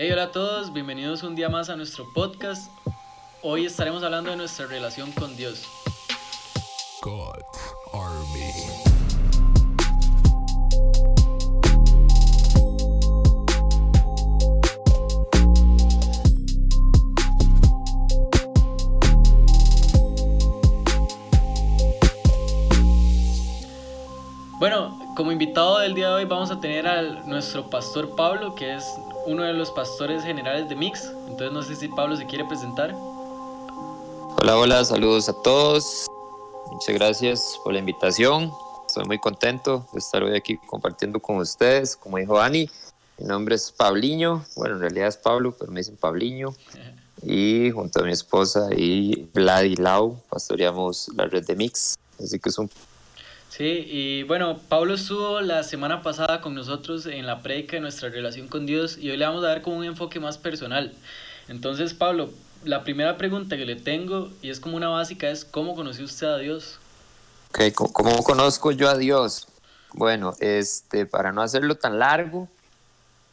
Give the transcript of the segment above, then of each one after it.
Hey, hola a todos, bienvenidos un día más a nuestro podcast. Hoy estaremos hablando de nuestra relación con Dios. God Army. Bueno, como invitado del día de hoy vamos a tener a nuestro pastor Pablo, que es uno de los pastores generales de Mix. Entonces no sé si Pablo se quiere presentar. Hola, hola, saludos a todos. Muchas gracias por la invitación. Estoy muy contento de estar hoy aquí compartiendo con ustedes. Como dijo Ani, mi nombre es Pabliño. Bueno, en realidad es Pablo, pero me dicen Pabliño. Y junto a mi esposa y Vlad y Lau pastoreamos la red de Mix. Así que es un Sí, y bueno, Pablo estuvo la semana pasada con nosotros en la predica de nuestra relación con Dios y hoy le vamos a dar como un enfoque más personal. Entonces, Pablo, la primera pregunta que le tengo, y es como una básica, es ¿cómo conoció usted a Dios? Ok, ¿cómo, conozco yo a Dios? Bueno, este, para no hacerlo tan largo,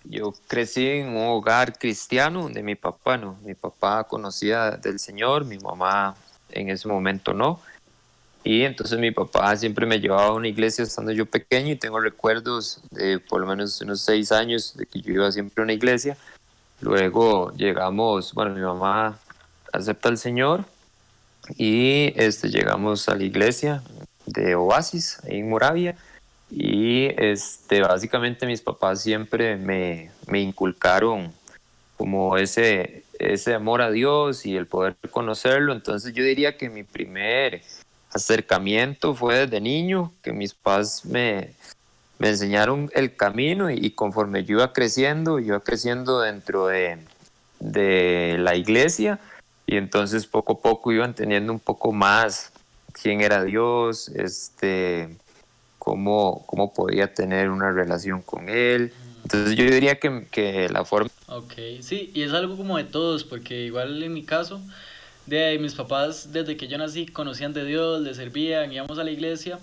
yo crecí en un hogar cristiano donde mi papá no, mi papá conocía del Señor, mi mamá en ese momento no. Y entonces mi papá siempre me llevaba a una iglesia estando yo pequeño y tengo recuerdos de por lo menos unos seis años de que yo iba siempre a una iglesia. Luego llegamos, bueno, mi mamá acepta al Señor y este, llegamos a la iglesia de Oasis, en Moravia. Y este, básicamente mis papás siempre me, me inculcaron como ese, ese amor a Dios y el poder conocerlo. Entonces yo diría que mi primer acercamiento fue desde niño, que mis padres me, me enseñaron el camino y, conforme yo iba creciendo, iba creciendo dentro de, de la iglesia y entonces poco a poco iban teniendo un poco más quién era Dios, este, cómo, cómo podía tener una relación con Él. Entonces yo diría que, que la forma... Ok, sí, y es algo como de todos, porque igual en mi caso, de ahí, mis papás desde que yo nací conocían de Dios, le servían, íbamos a la iglesia.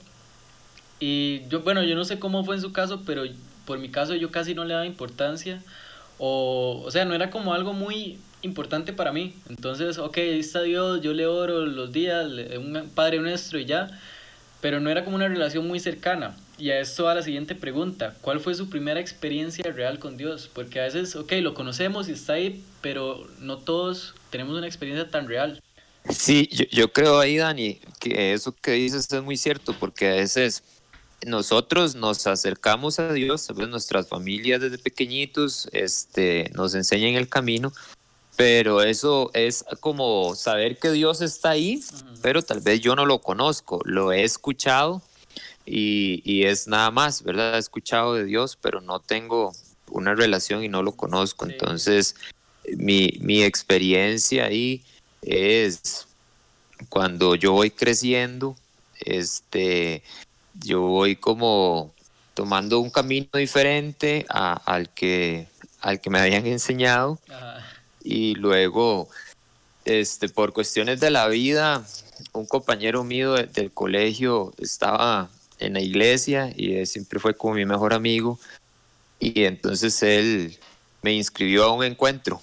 Y yo, bueno, yo no sé cómo fue en su caso, pero por mi caso yo casi no le daba importancia. O, o sea, no era como algo muy importante para mí. Entonces, ok, ahí está Dios, yo le oro los días, un Padre nuestro y ya. Pero no era como una relación muy cercana. Y a esto va la siguiente pregunta. ¿Cuál fue su primera experiencia real con Dios? Porque a veces, ok, lo conocemos y está ahí, pero no todos tenemos una experiencia tan real. Sí, yo, yo creo ahí, Dani, que eso que dices es muy cierto, porque a veces nosotros nos acercamos a Dios, vez nuestras familias desde pequeñitos este, nos enseñan el camino, pero eso es como saber que Dios está ahí, pero tal vez yo no lo conozco, lo he escuchado y, y, es nada más, ¿verdad? He escuchado de Dios, pero no tengo una relación y no lo conozco, Sí. Mi, mi experiencia ahí es cuando yo voy creciendo, este, yo voy como tomando un camino diferente a- al, que, al que me habían enseñado Ajá. y luego, este, por cuestiones de la vida, un compañero mío de- del colegio estaba en la iglesia y él siempre fue como mi mejor amigo y entonces él me inscribió a un encuentro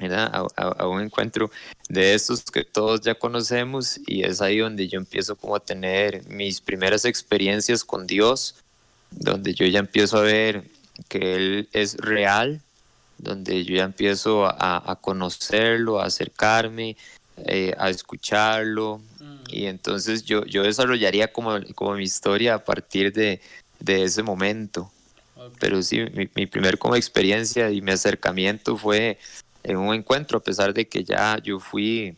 A, a- a un encuentro de estos que todos ya conocemos y es ahí donde yo empiezo como a tener mis primeras experiencias con Dios, donde yo ya empiezo a ver que Él es real, donde yo ya empiezo a, a conocerlo, a acercarme, eh, a escucharlo. Mm, y entonces yo, yo desarrollaría como, como mi historia a partir de, de ese momento. Ok. pero sí, mi, mi primer como experiencia y mi acercamiento fue en un encuentro, a pesar de que ya yo fui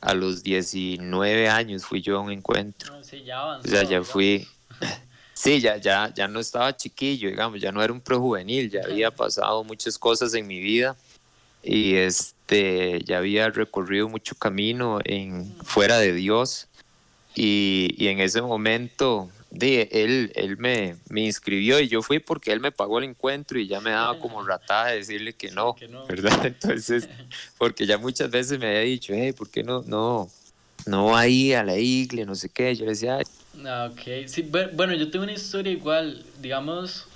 a los 19 años, fui yo a un encuentro. No, sí, ya avanzó. O sea, ya digamos. fui, sí, ya, ya, ya no estaba chiquillo, digamos, ya no era un prejuvenil, ya había pasado muchas cosas en mi vida y este, ya había recorrido mucho camino en, fuera de Dios y, y en ese momento de, él, él me, me inscribió y yo fui porque él me pagó el encuentro y ya me daba como ratada de decirle que no, que no. ¿verdad? Entonces, porque ya muchas veces me había dicho, hey, ¿por qué no, no, no ahí a la iglesia, no sé qué? Yo le decía, "Ay, Ah, ok. Sí, bu- bueno, yo tengo una historia igual, digamos,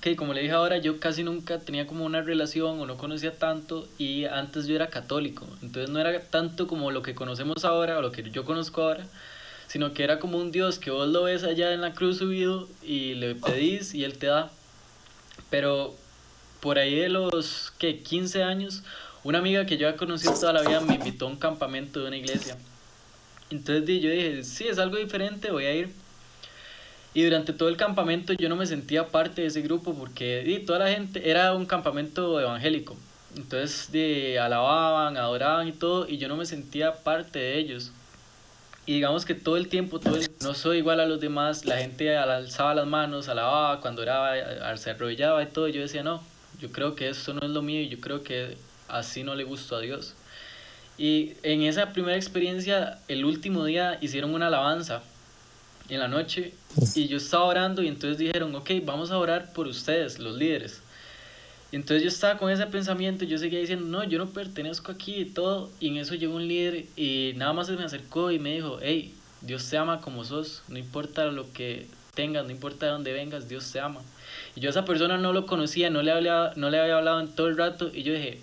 que como le dije ahora, yo casi nunca tenía como una relación o no conocía tanto y antes yo era católico, entonces no era tanto como lo que conocemos ahora o lo que yo conozco ahora, sino que era como un Dios que vos lo ves allá en la cruz subido y le pedís y Él te da. Pero por ahí de los que 15 años, una amiga que yo había conocido toda la vida me invitó a un campamento de una iglesia. Entonces yo dije, sí, es algo diferente, voy a ir. Y durante todo el campamento yo no me sentía parte de ese grupo porque toda la gente era un campamento evangélico. Entonces de, alababan, adoraban y todo, y yo no me sentía parte de ellos. Y digamos que todo el tiempo, todo no soy igual a los demás, la gente alzaba las manos, alababa, cuando oraba, se arrodillaba y todo, y yo decía, no, yo creo que eso no es lo mío y yo creo que así no le gustó a Dios. Y en esa primera experiencia, el último día hicieron una alabanza en la noche y yo estaba orando y entonces dijeron, ok, vamos a orar por ustedes, los líderes. Entonces yo estaba con ese pensamiento y yo seguía diciendo, no, yo no pertenezco aquí y todo. Y en eso llegó un líder y nada más se me acercó y me dijo, hey, Dios te ama como sos, no importa lo que tengas, no importa de dónde vengas, Dios te ama. Y yo a esa persona no lo conocía, no le, hablaba, no le había hablado en todo el rato y yo dije,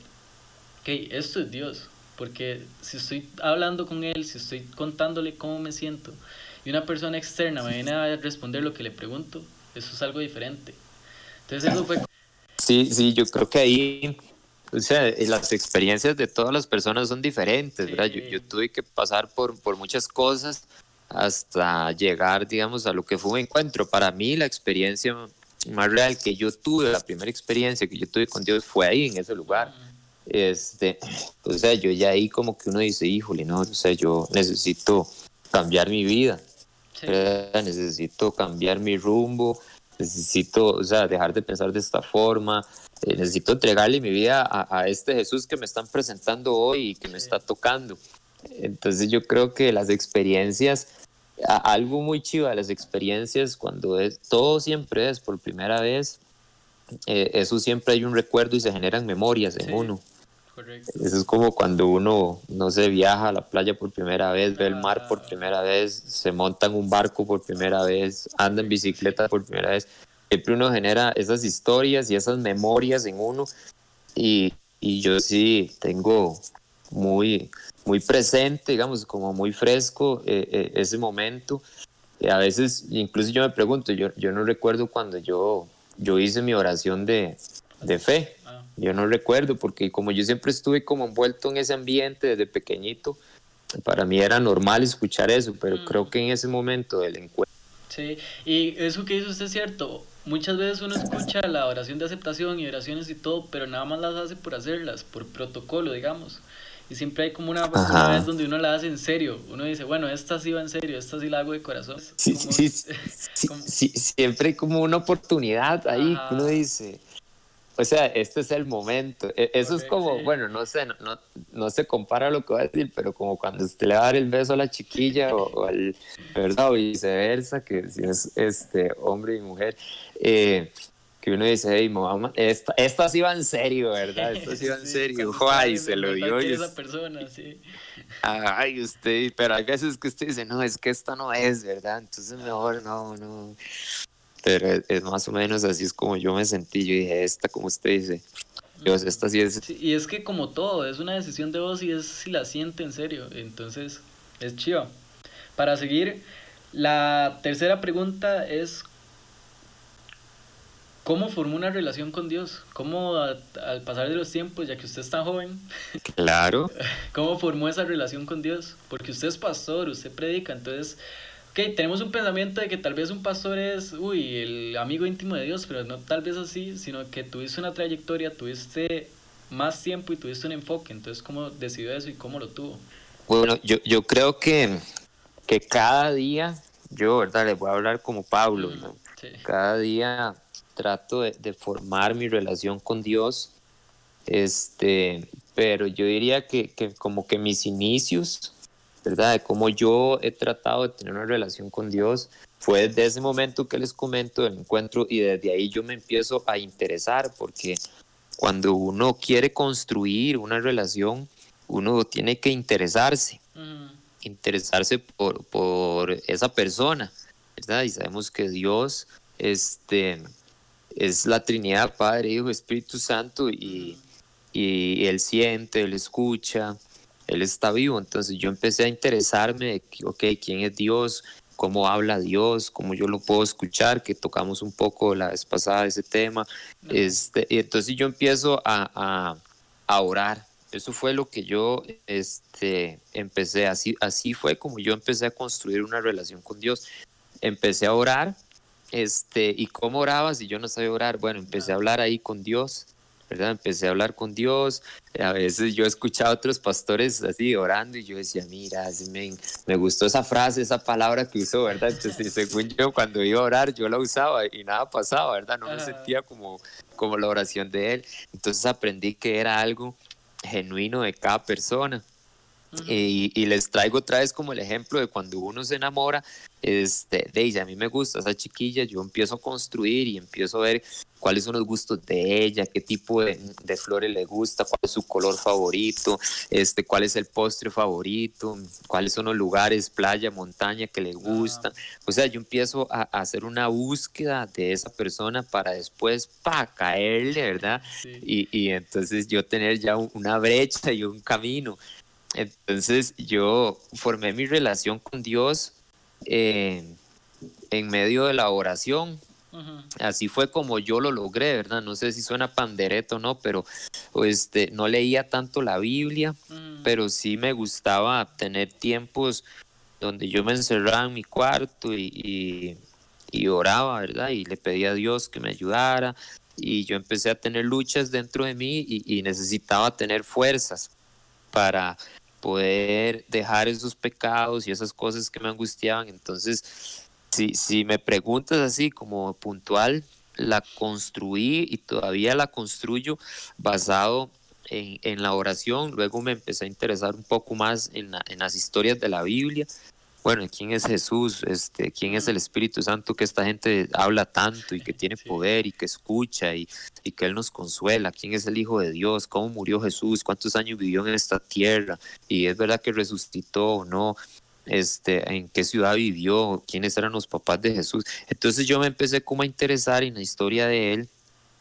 ok, esto es Dios. Porque si estoy hablando con Él, si estoy contándole cómo me siento, y una persona externa me viene a responder lo que le pregunto, eso es algo diferente. Entonces eso fue... Sí, sí, yo creo que ahí, o sea, las experiencias de todas las personas son diferentes, ¿verdad? Yo, yo, tuve que pasar por, por muchas cosas hasta llegar, digamos, a lo que fue un encuentro. Para mí la experiencia más real que yo tuve, la primera experiencia que yo tuve con Dios fue ahí, en ese lugar. Este, o sea, yo ya ahí como que uno dice, híjole, no, o sea, yo necesito cambiar mi vida. Necesito cambiar mi rumbo, necesito, o sea, dejar de pensar de esta forma, eh, necesito entregarle mi vida a, este Jesús que me están presentando hoy y que me está tocando. Entonces yo creo que las experiencias, algo muy chido de las experiencias, cuando es, todo siempre es por primera vez, eh, eso siempre hay un recuerdo y se generan memorias en uno. Eso es como cuando uno, no se viaja a la playa por primera vez, ve el mar por primera vez, se monta en un barco por primera vez, anda en bicicleta por primera vez. Siempre uno genera esas historias y esas memorias en uno. Y, y yo sí tengo muy, muy presente, digamos, como muy fresco eh, eh, ese momento. Y a veces, incluso yo me pregunto, yo, yo no recuerdo cuando yo, yo hice mi oración de, de fe. Yo no recuerdo porque como yo siempre estuve como envuelto en ese ambiente desde pequeñito, para mí era normal escuchar eso, pero mm. creo que en ese momento del encuentro. Sí, y eso que dice usted es cierto. Muchas veces uno escucha la oración de aceptación y oraciones y todo, pero nada más las hace por hacerlas, por protocolo, digamos. Y siempre hay como una, vez donde uno la hace en serio. Uno dice, bueno, esta sí va en serio, esta sí la hago de corazón. Sí, sí, sí, siempre hay como una oportunidad ahí. Uno dice, o sea, este es el momento. E, eso es como, bueno, no sé, no, no, se compara a lo que voy a decir, pero como cuando usted le va a dar el beso a la chiquilla o, al, ¿verdad? O viceversa, que si es este hombre y mujer, eh, que uno dice, hey, mamá, esta, esta sí va en serio, ¿verdad? Esta sí va en serio. Ay, se lo dio. Y esa persona, sí. Ay, usted, pero hay veces que usted dice, no, es que esta no es, ¿verdad? Entonces mejor no, no pero es, más o menos así es como yo me sentí. Yo dije, esta, como usted dice, Dios, esta sí es. y es que, como todo, es una decisión de vos y es si la siente en serio. Entonces, es chiva. Para seguir, la tercera pregunta es: ¿Cómo formó una relación con Dios? ¿Cómo al pasar de los tiempos, ya que usted es tan joven? Claro. ¿Cómo formó esa relación con Dios? Porque usted es pastor, usted predica, entonces ok, tenemos un pensamiento de que tal vez un pastor es, uy, el amigo íntimo de Dios, pero no tal vez así, sino que tuviste una trayectoria, tuviste más tiempo y tuviste un enfoque. Entonces, ¿cómo decidió eso y cómo lo tuvo? Bueno, yo, yo creo que, que cada día, yo, ¿verdad? Les voy a hablar como Pablo, mm, ¿no? Cada día trato de, de, formar mi relación con Dios, este, pero yo diría que, que como que mis inicios ¿verdad? De cómo yo he tratado de tener una relación con Dios. Fue desde ese momento que les comento del encuentro y desde ahí yo me empiezo a interesar porque cuando uno quiere construir una relación, uno tiene que interesarse, interesarse por, por, esa persona, ¿verdad? Y sabemos que Dios este, es la Trinidad, Padre, Hijo, Espíritu Santo, y, y Él siente, Él escucha, Él está vivo. Entonces yo empecé a interesarme de, ok, ¿quién es Dios? cómo habla Dios, cómo yo lo puedo escuchar, que tocamos un poco la vez pasada ese tema. Este, y entonces yo empiezo a, a, orar. Eso fue lo que yo este, empecé, así, así fue como yo empecé a construir una relación con Dios. Empecé a orar, este, ¿y cómo oraba si yo no sabía orar? Bueno, empecé a hablar ahí con Dios, ¿verdad? Empecé a hablar con Dios. A veces yo he escuchado a otros pastores así orando y yo decía, mira, me, me gustó esa frase, esa palabra que usó, ¿verdad? Entonces, según yo, cuando iba a orar, yo la usaba y nada pasaba, ¿verdad? No me sentía como, como la oración de él. Entonces aprendí que era algo genuino de cada persona. Y, y, les traigo otra vez como el ejemplo de cuando uno se enamora, este, de ella, a mí me gusta esa chiquilla, yo empiezo a construir y empiezo a ver cuáles son los gustos de ella, qué tipo de, flores le gusta, cuál es su color favorito, este, cuál es el postre favorito, cuáles son los lugares, playa, montaña que le gustan. O sea, yo empiezo a, hacer una búsqueda de esa persona para después, para caerle, ¿verdad? Y, y entonces yo tener ya una brecha y un camino. Entonces yo formé mi relación con Dios eh, en medio de la oración, Así fue como yo lo logré, ¿verdad? No sé si suena pandereto o no, pero este, no leía tanto la Biblia, pero sí me gustaba tener tiempos donde yo me encerraba en mi cuarto y, y, oraba, ¿verdad? Y le pedía a Dios que me ayudara. Y yo empecé a tener luchas dentro de mí y, y necesitaba tener fuerzas para poder dejar esos pecados y esas cosas que me angustiaban. Entonces, si, si me preguntas así como puntual, la construí y todavía la construyo basado en, en, la oración. Luego me empecé a interesar un poco más en, en, las historias de la Biblia. Bueno, ¿quién es Jesús? Este, ¿Quién es el Espíritu Santo que esta gente habla tanto y que tiene poder y que escucha y, y que Él nos consuela? ¿Quién es el Hijo de Dios? ¿Cómo murió Jesús? ¿Cuántos años vivió en esta tierra? ¿Y es verdad que resucitó o no? este, en qué ciudad vivió, quiénes eran los papás de Jesús. Entonces yo me empecé como a interesar en la historia de él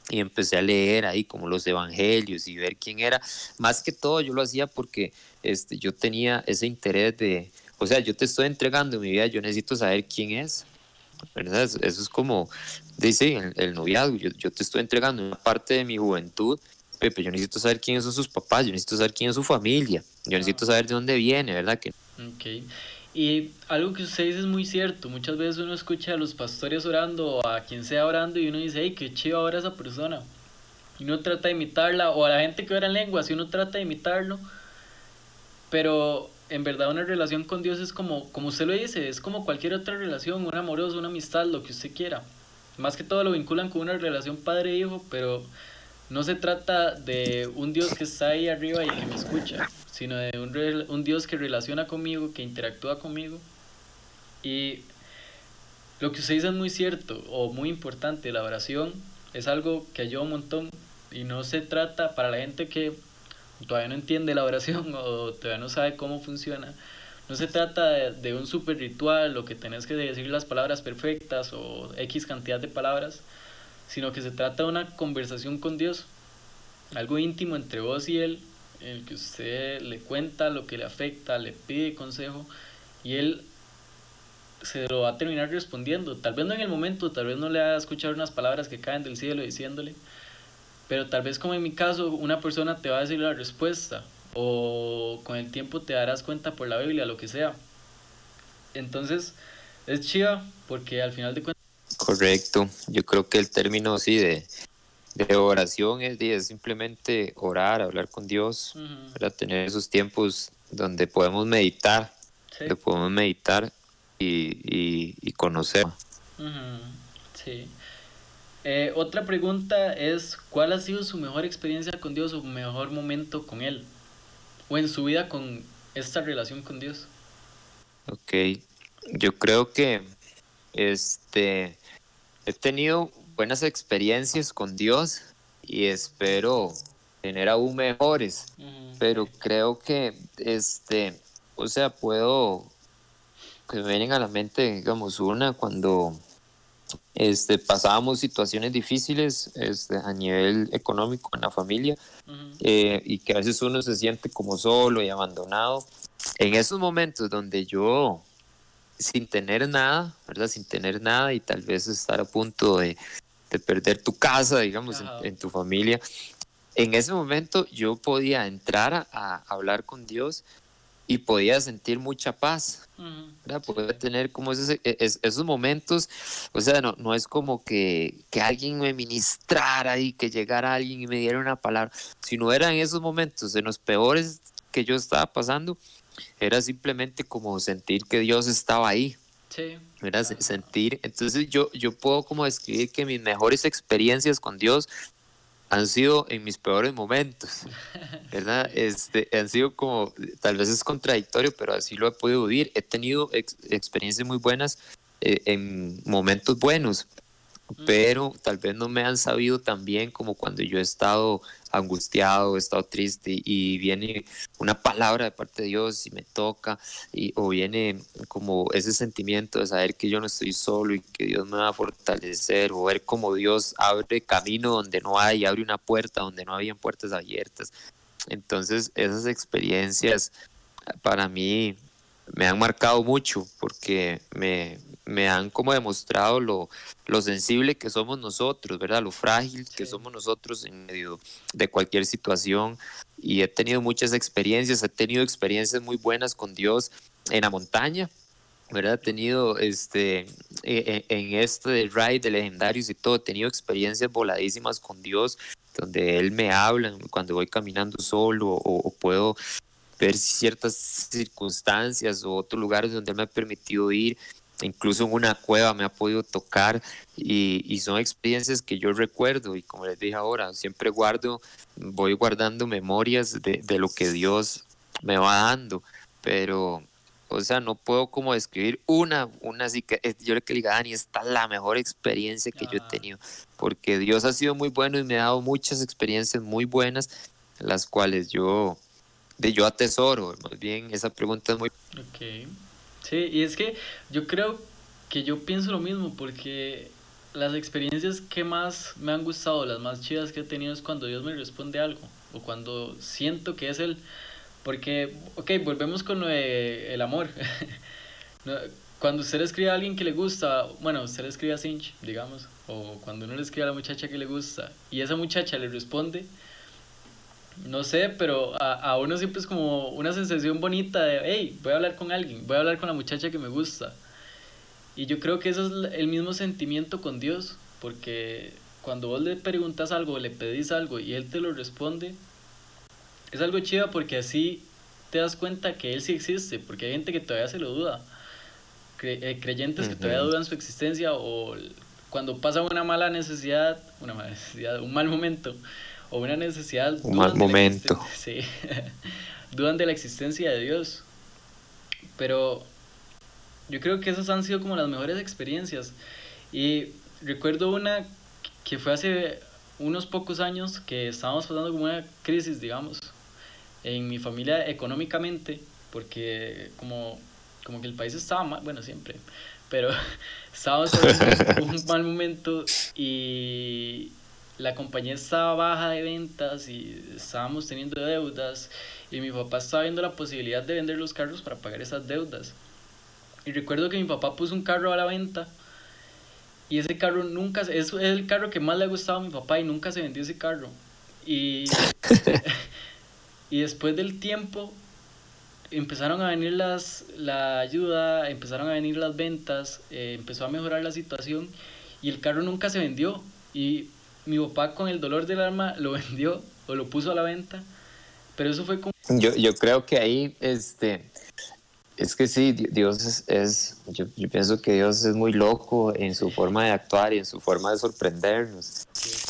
y empecé a leer ahí como los evangelios y ver quién era. Más que todo yo lo hacía porque este, yo tenía ese interés de, o sea, yo te estoy entregando mi vida, yo necesito saber quién es. ¿verdad? Eso, es como, dice el, el noviazgo, yo, yo, te estoy entregando una parte de mi juventud, Pepe, yo necesito saber quiénes son sus papás, yo necesito saber quién es su familia, yo necesito saber de dónde viene, ¿verdad? Que... Okay. Y algo que usted dice es muy cierto. Muchas veces uno escucha a los pastores orando o a quien sea orando y uno dice, hey, qué chido ahora esa persona. Y uno trata de imitarla, o a la gente que ora en lenguas, y uno trata de imitarlo. Pero en verdad una relación con Dios es como, como usted lo dice, es como cualquier otra relación, un amoroso, una amistad, lo que usted quiera. Más que todo lo vinculan con una relación padre-hijo, pero no se trata de un Dios que está ahí arriba y que me escucha sino de un, un Dios que relaciona conmigo, que interactúa conmigo. Y lo que usted dice es muy cierto o muy importante, la oración es algo que ayuda un montón y no se trata para la gente que todavía no entiende la oración o todavía no sabe cómo funciona. No se trata de, un super ritual lo que tenés que decir las palabras perfectas o X cantidad de palabras, sino que se trata de una conversación con Dios, algo íntimo entre vos y Él, en el que usted le cuenta lo que le afecta, le pide consejo y él se lo va a terminar respondiendo. Tal vez no en el momento, tal vez no le va a escuchar unas palabras que caen del cielo diciéndole, pero tal vez como en mi caso, una persona te va a decir la respuesta o con el tiempo te darás cuenta por la Biblia, lo que sea. Entonces, es chiva porque al final de cuentas... Correcto, yo creo que el término sí de de oración es, simplemente orar, hablar con Dios, para tener esos tiempos donde podemos meditar, donde podemos meditar y, y, conocer. Sí. Eh, otra pregunta es, ¿cuál ha sido su mejor experiencia con Dios o mejor momento con Él? O en su vida con esta relación con Dios. Ok, yo creo que este he tenido buenas experiencias con Dios y espero tener aún mejores. Pero creo que, este, o sea, puedo, que me vienen a la mente, digamos, una cuando este, pasábamos situaciones difíciles este, a nivel económico en la familia eh, y que a veces uno se siente como solo y abandonado. En esos momentos donde yo, sin tener nada, ¿verdad? Sin tener nada y tal vez estar a punto de, de perder tu casa, digamos, en, Ajá. en tu familia, en ese momento yo podía entrar a, a hablar con Dios y podía sentir mucha paz. ¿verdad? Poder tener como esos, e- es- esos momentos, o sea, no, no es como que, que alguien me ministrara y que llegara alguien y me diera una palabra, sino eran esos momentos, en los peores que yo estaba pasando, era simplemente como sentir que Dios estaba ahí, Sí. Se- Sentir, entonces yo, yo puedo como describir que mis mejores experiencias con Dios han sido en mis peores momentos, ¿verdad? Este, han sido como, tal vez es contradictorio, pero así lo he podido vivir. He tenido ex- experiencias muy buenas eh, en momentos buenos, pero tal vez no me han sabido tan bien como cuando yo he estado angustiado, he estado triste y viene una palabra de parte de Dios y me toca y, o viene como ese sentimiento de saber que yo no estoy solo y que Dios me va a fortalecer o ver como Dios abre camino donde no hay, abre una puerta donde no habían puertas abiertas. Entonces esas experiencias para mí me han marcado mucho porque me, me han como demostrado lo, lo sensible que somos nosotros, ¿verdad? Lo frágil que Sí. somos nosotros en medio de cualquier situación. Y he tenido muchas experiencias, he tenido experiencias muy buenas con Dios en la montaña, ¿verdad? He tenido este, eh, eh, en este ride de legendarios y todo, he tenido experiencias voladísimas con Dios, donde Él me habla cuando voy caminando solo o, o puedo ver ciertas circunstancias o otros lugares donde Él me ha permitido ir, incluso en una cueva me ha podido tocar y, y son experiencias que yo recuerdo y como les dije ahora, siempre guardo, voy guardando memorias de, de lo que Dios me va dando, pero o sea, no puedo como describir una, una así que yo le que le diga, Dani, esta es la mejor experiencia que yo he Ajá. tenido, porque Dios ha sido muy bueno y me ha dado muchas experiencias muy buenas, las cuales yo, de yo atesoro, más bien esa pregunta es muy... Sí, y es que yo creo que yo pienso lo mismo, porque las experiencias que más me han gustado, las más chidas que he tenido es cuando Dios me responde algo, o cuando siento que es Él. Porque, ok, volvemos con el amor. Cuando usted le escribe a alguien que le gusta, bueno, usted le escribe a Cinch, digamos, o cuando uno le escribe a la muchacha que le gusta, y esa muchacha le responde, no sé, pero a, a uno siempre es como una sensación bonita de, hey, voy a hablar con alguien, voy a hablar con la muchacha que me gusta. Y yo creo que eso es el mismo sentimiento con Dios, porque cuando vos le preguntas algo, le pedís algo y Él te lo responde, es algo chido porque así te das cuenta que Él sí existe, porque hay gente que todavía se lo duda, eh, creyentes que todavía dudan su existencia o cuando pasa una mala necesidad, una mala necesidad, un mal momento o una necesidad, Un mal momento. sí, dudan de la existencia de Dios. Pero yo creo que esas han sido como las mejores experiencias. Y recuerdo una que fue hace unos pocos años que estábamos pasando como una crisis, digamos, en mi familia económicamente, porque como, como que el país estaba mal, bueno, siempre, pero estábamos pasando un mal momento y la compañía estaba baja de ventas y estábamos teniendo deudas y mi papá estaba viendo la posibilidad de vender los carros para pagar esas deudas. Y recuerdo que mi papá puso un carro a la venta y ese carro nunca, es el carro que más le ha gustado a mi papá y nunca se vendió ese carro. Y, y después del tiempo empezaron a venir las, la ayuda, empezaron a venir las ventas, eh, empezó a mejorar la situación y el carro nunca se vendió. Y mi papá con el dolor del alma lo vendió o lo puso a la venta. Pero eso fue como... Yo, yo creo que ahí, este, es que sí, Di- Dios es, es- yo, yo pienso que Dios es muy loco en su forma de actuar y en su forma de sorprendernos.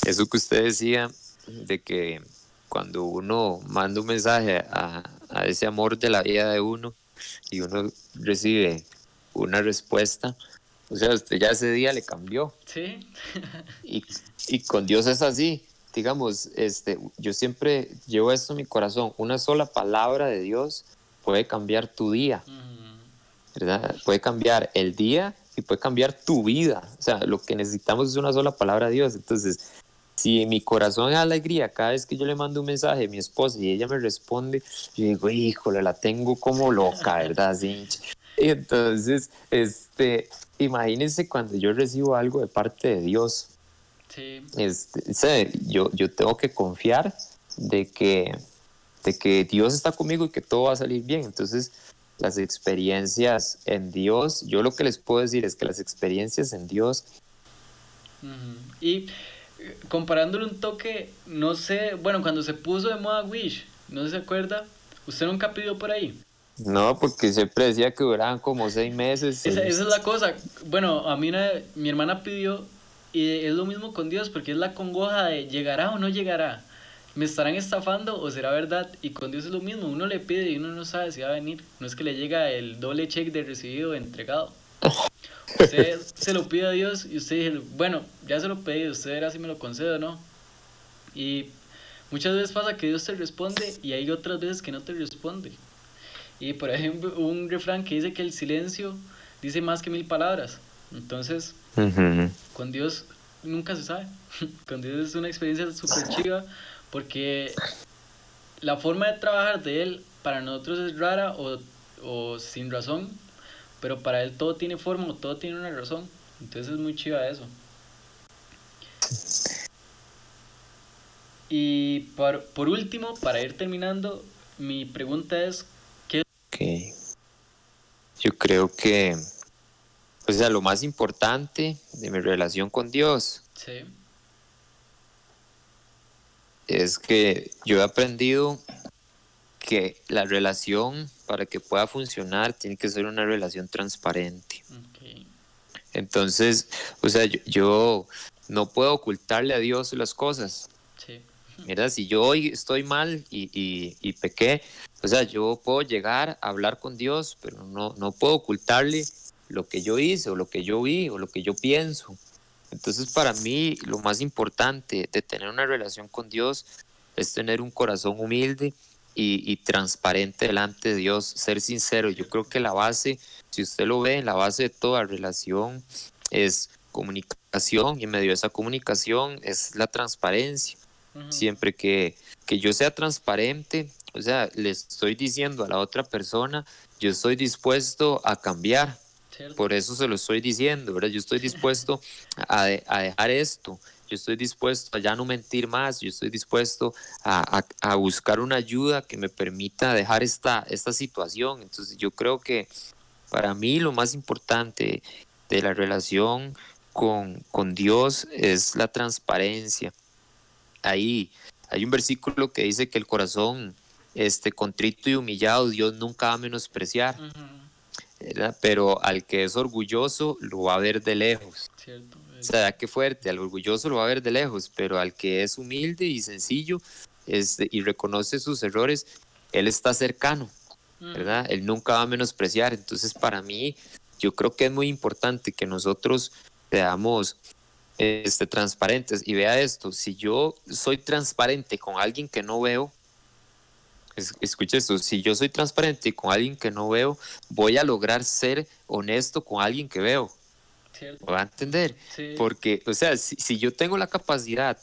Eso que usted decía, de que cuando uno manda un mensaje a, a ese amor de la vida de uno y uno recibe una respuesta, o sea, usted ya ese día le cambió. Sí, Y, y con Dios es así. Digamos, este, yo siempre llevo esto en mi corazón. Una sola palabra de Dios puede cambiar tu día, Mm, ¿verdad? Puede cambiar el día y puede cambiar tu vida. O sea, lo que necesitamos es una sola palabra de Dios. Entonces, si en mi corazón es alegría cada vez que yo le mando un mensaje a mi esposa y ella me responde, yo digo, híjole, la tengo como loca, ¿verdad? Sí. Y entonces, este, imagínense cuando yo recibo algo de parte de Dios. Sí. Este, yo, yo tengo que confiar de que, de que Dios está conmigo y que todo va a salir bien. Entonces, las experiencias en Dios, yo lo que les puedo decir es que las experiencias en Dios... Y eh, comparándole un toque, no sé, bueno, cuando se puso de moda Wish, ¿no se acuerda? ¿Usted nunca pidió por ahí? No, porque siempre decía que duraban como seis meses. Esa, esa es la cosa. Bueno, a mí mi hermana pidió y es lo mismo con Dios, porque es la congoja de llegará o no llegará me estarán estafando o será verdad. Y con Dios es lo mismo, uno le pide y uno no sabe si va a venir. No es que le llega el doble check de recibido entregado. Usted se lo pide a Dios y usted dice, bueno, ya se lo pedí, usted verá si me lo concede o no. Y muchas veces pasa que Dios te responde y hay otras veces que no te responde. Y por ejemplo, un refrán que dice que el silencio dice más que mil palabras. Entonces, con Dios nunca se sabe. con Dios es una experiencia súper chiva porque la forma de trabajar de él para nosotros es rara o, sin razón, pero para él todo tiene forma o todo tiene una razón. Entonces es muy chiva eso. Y por, último, para ir terminando, mi pregunta es, Yo creo que, o sea, lo más importante de mi relación con Dios sí es que yo he aprendido que la relación para que pueda funcionar tiene que ser una relación transparente. Entonces, o sea, yo, no puedo ocultarle a Dios las cosas. Mira, si yo hoy estoy mal y, y, y, pequé, o sea, yo puedo llegar a hablar con Dios, pero no, no puedo ocultarle lo que yo hice o lo que yo vi o lo que yo pienso. Entonces, para mí, lo más importante de tener una relación con Dios es tener un corazón humilde y, transparente delante de Dios, ser sincero. Yo creo que la base, si usted lo ve, la base de toda relación es comunicación y en medio de esa comunicación es la transparencia. Siempre que, que yo sea transparente, o sea, le estoy diciendo a la otra persona, yo estoy dispuesto a cambiar, por eso se lo estoy diciendo, ¿verdad? Yo estoy dispuesto a, dejar esto, yo estoy dispuesto a ya no mentir más, yo estoy dispuesto a, buscar una ayuda que me permita dejar esta, esta situación. Entonces yo creo que para mí lo más importante de la relación con, con Dios es la transparencia. Ahí hay un versículo que dice que el corazón este, contrito y humillado Dios nunca va a menospreciar. Pero al que es orgulloso lo va a ver de lejos. O sea, qué fuerte, al orgulloso lo va a ver de lejos, pero al que es humilde y sencillo este, y reconoce sus errores, él está cercano. ¿verdad? Él nunca va a menospreciar. Entonces, para mí, yo creo que es muy importante que nosotros seamos este, transparentes. Y vea esto, si yo soy transparente con alguien que no veo, escucha esto, si yo soy transparente con alguien que no veo, voy a lograr ser honesto con alguien que veo. ¿Me va a entender? Porque, o sea, si, yo tengo la capacidad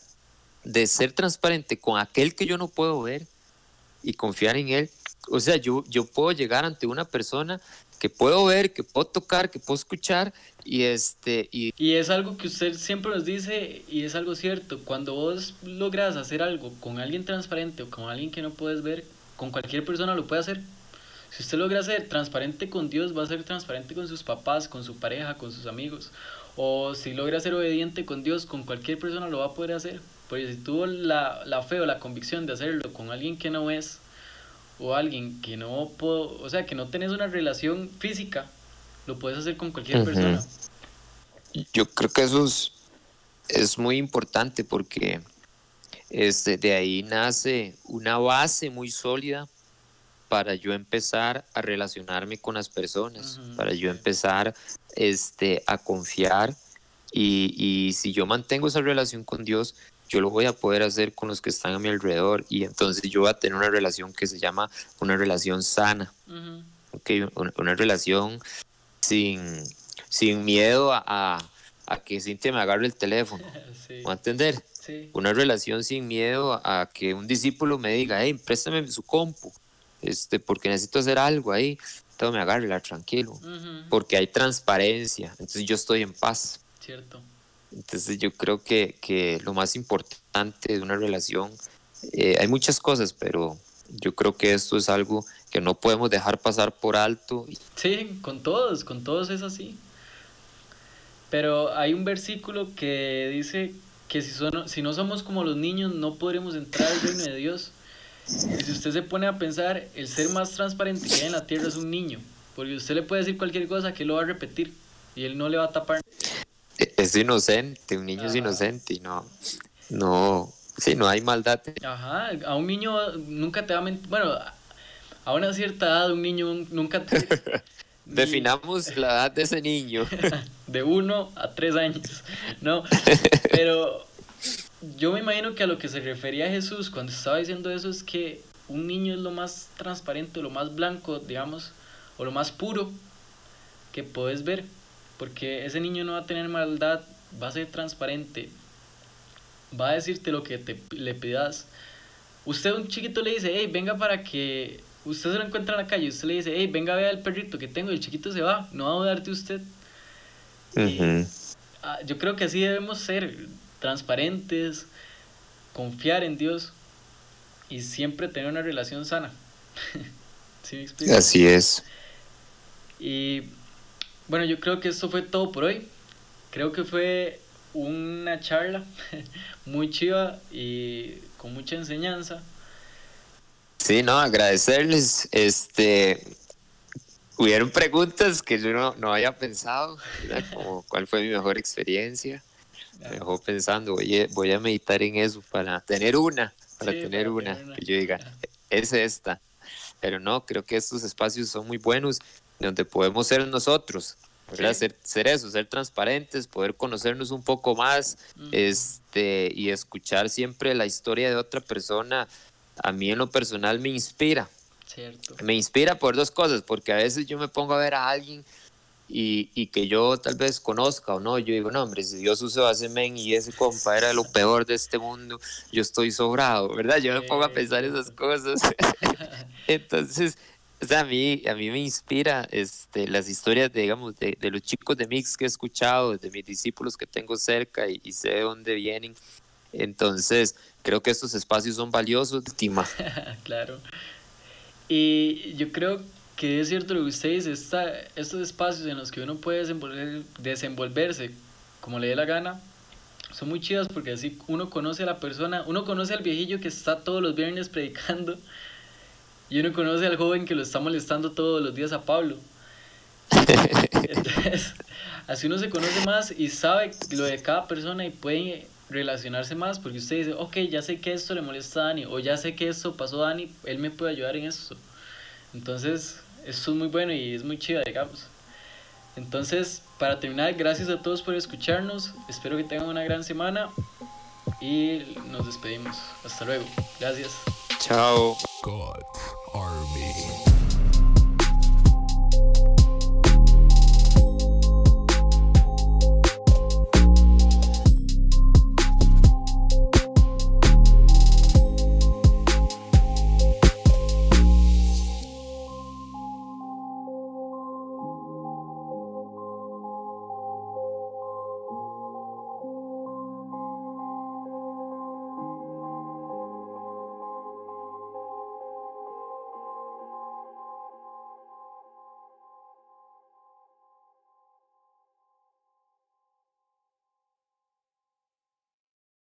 de ser transparente con aquel que yo no puedo ver y confiar en él, o sea, yo, yo puedo llegar ante una persona que puedo ver, que puedo tocar, que puedo escuchar y este y... y es algo que usted siempre nos dice y es algo cierto, cuando vos logras hacer algo con alguien transparente o con alguien que no puedes ver, con cualquier persona lo puede hacer. Si usted logra ser transparente con Dios, va a ser transparente con sus papás, con su pareja, con sus amigos. O si logra ser obediente con Dios, con cualquier persona lo va a poder hacer. Porque si tuvo la, la fe o la convicción de hacerlo con alguien que no es, o alguien que no puedo, o sea, que no tenés una relación física, lo puedes hacer con cualquier persona. Yo creo que eso es, es muy importante porque este, de ahí nace una base muy sólida para yo empezar a relacionarme con las personas, para yo empezar este, a confiar. Y, y, si yo mantengo esa relación con Dios, yo lo voy a poder hacer con los que están a mi alrededor y entonces yo voy a tener una relación que se llama una relación sana, una, relación sin, sin miedo a, a, a que Cintia me agarre el teléfono. Sí, ¿Me va a entender? sí, Una relación sin miedo a, que un discípulo me diga, hey, préstame su compu, este, porque necesito hacer algo ahí. Todo me agarre, tranquilo. Porque hay transparencia. Entonces yo estoy en paz. cierto. Entonces yo creo que, que lo más importante de una relación, eh, hay muchas cosas, pero yo creo que esto es algo que no podemos dejar pasar por alto. Sí, con todos, con todos es así. Pero hay un versículo que dice que si, son, si no somos como los niños no podremos entrar al reino de Dios. Y si usted se pone a pensar, el ser más transparente que hay en la tierra es un niño. Porque usted le puede decir cualquier cosa que él lo va a repetir y él no le va a tapar. Es inocente, un niño es Ajá. inocente y no, no, sí, no hay maldad. Ajá, a un niño nunca te va a mentir. Bueno, a- una cierta edad un niño nunca te... Definamos la edad de ese niño. de uno a tres años, ¿no? Pero yo me imagino que a lo que se refería Jesús cuando estaba diciendo eso es que un niño es lo más transparente, lo más blanco, digamos, o lo más puro que puedes ver, porque ese niño no va a tener maldad, va a ser transparente, va a decirte lo que te, le pidas. Usted a un chiquito le dice, hey, venga para que... Usted se lo encuentra en la calle, usted le dice, hey, venga, vea el perrito que tengo, y el chiquito se va, no va a dudar de usted. Ujú. Ah, yo creo que así debemos ser transparentes, confiar en Dios y siempre tener una relación sana. ¿Sí me explico? Así es. Y bueno, yo creo que esto fue todo por hoy. Creo que fue una charla muy chiva y con mucha enseñanza. Sí, no, agradecerles. Este, hubieron preguntas que yo no, no había pensado, ¿verdad? como cuál fue mi mejor experiencia. Me dejó pensando, voy a, voy a meditar en eso para tener una, para Sí, tener para una, tener una. que yo diga, es esta. Pero no, creo que estos espacios son muy buenos, donde podemos ser nosotros, ¿verdad? Sí. Ser, ser eso, ser transparentes, poder conocernos un poco más, este, y escuchar siempre la historia de otra persona. A mí en lo personal me inspira, Cierto. me inspira por dos cosas, porque a veces yo me pongo a ver a alguien y, y que yo tal vez conozca o no, yo digo, no, hombre, si Dios usó a ese men y ese compa era lo peor de este mundo, yo estoy sobrado, ¿verdad? Yo me pongo a pensar esas cosas. Entonces, o sea, a mí, a mí me inspira este, las historias, de, digamos, de, de los chicos de Mix que he escuchado, de mis discípulos que tengo cerca y, y sé de dónde vienen. Entonces, creo que estos espacios son valiosos, Tima. claro. Y yo creo que es cierto lo que usted dice, esta, estos espacios en los que uno puede desenvolver, desenvolverse como le dé la gana, son muy chidas porque así uno conoce a la persona, uno conoce al viejillo que está todos los viernes predicando y uno conoce al joven que lo está molestando todos los días a Pablo. Entonces, así uno se conoce más y sabe lo de cada persona y puede relacionarse más porque usted dice, ok, ya sé que esto le molesta a Dani o ya sé que esto pasó a Dani, él me puede ayudar en esto. Entonces, esto es muy bueno y es muy chido, digamos. Entonces, para terminar, gracias a todos por escucharnos. Espero que tengan una gran semana y nos despedimos. Hasta luego. Gracias. Chao.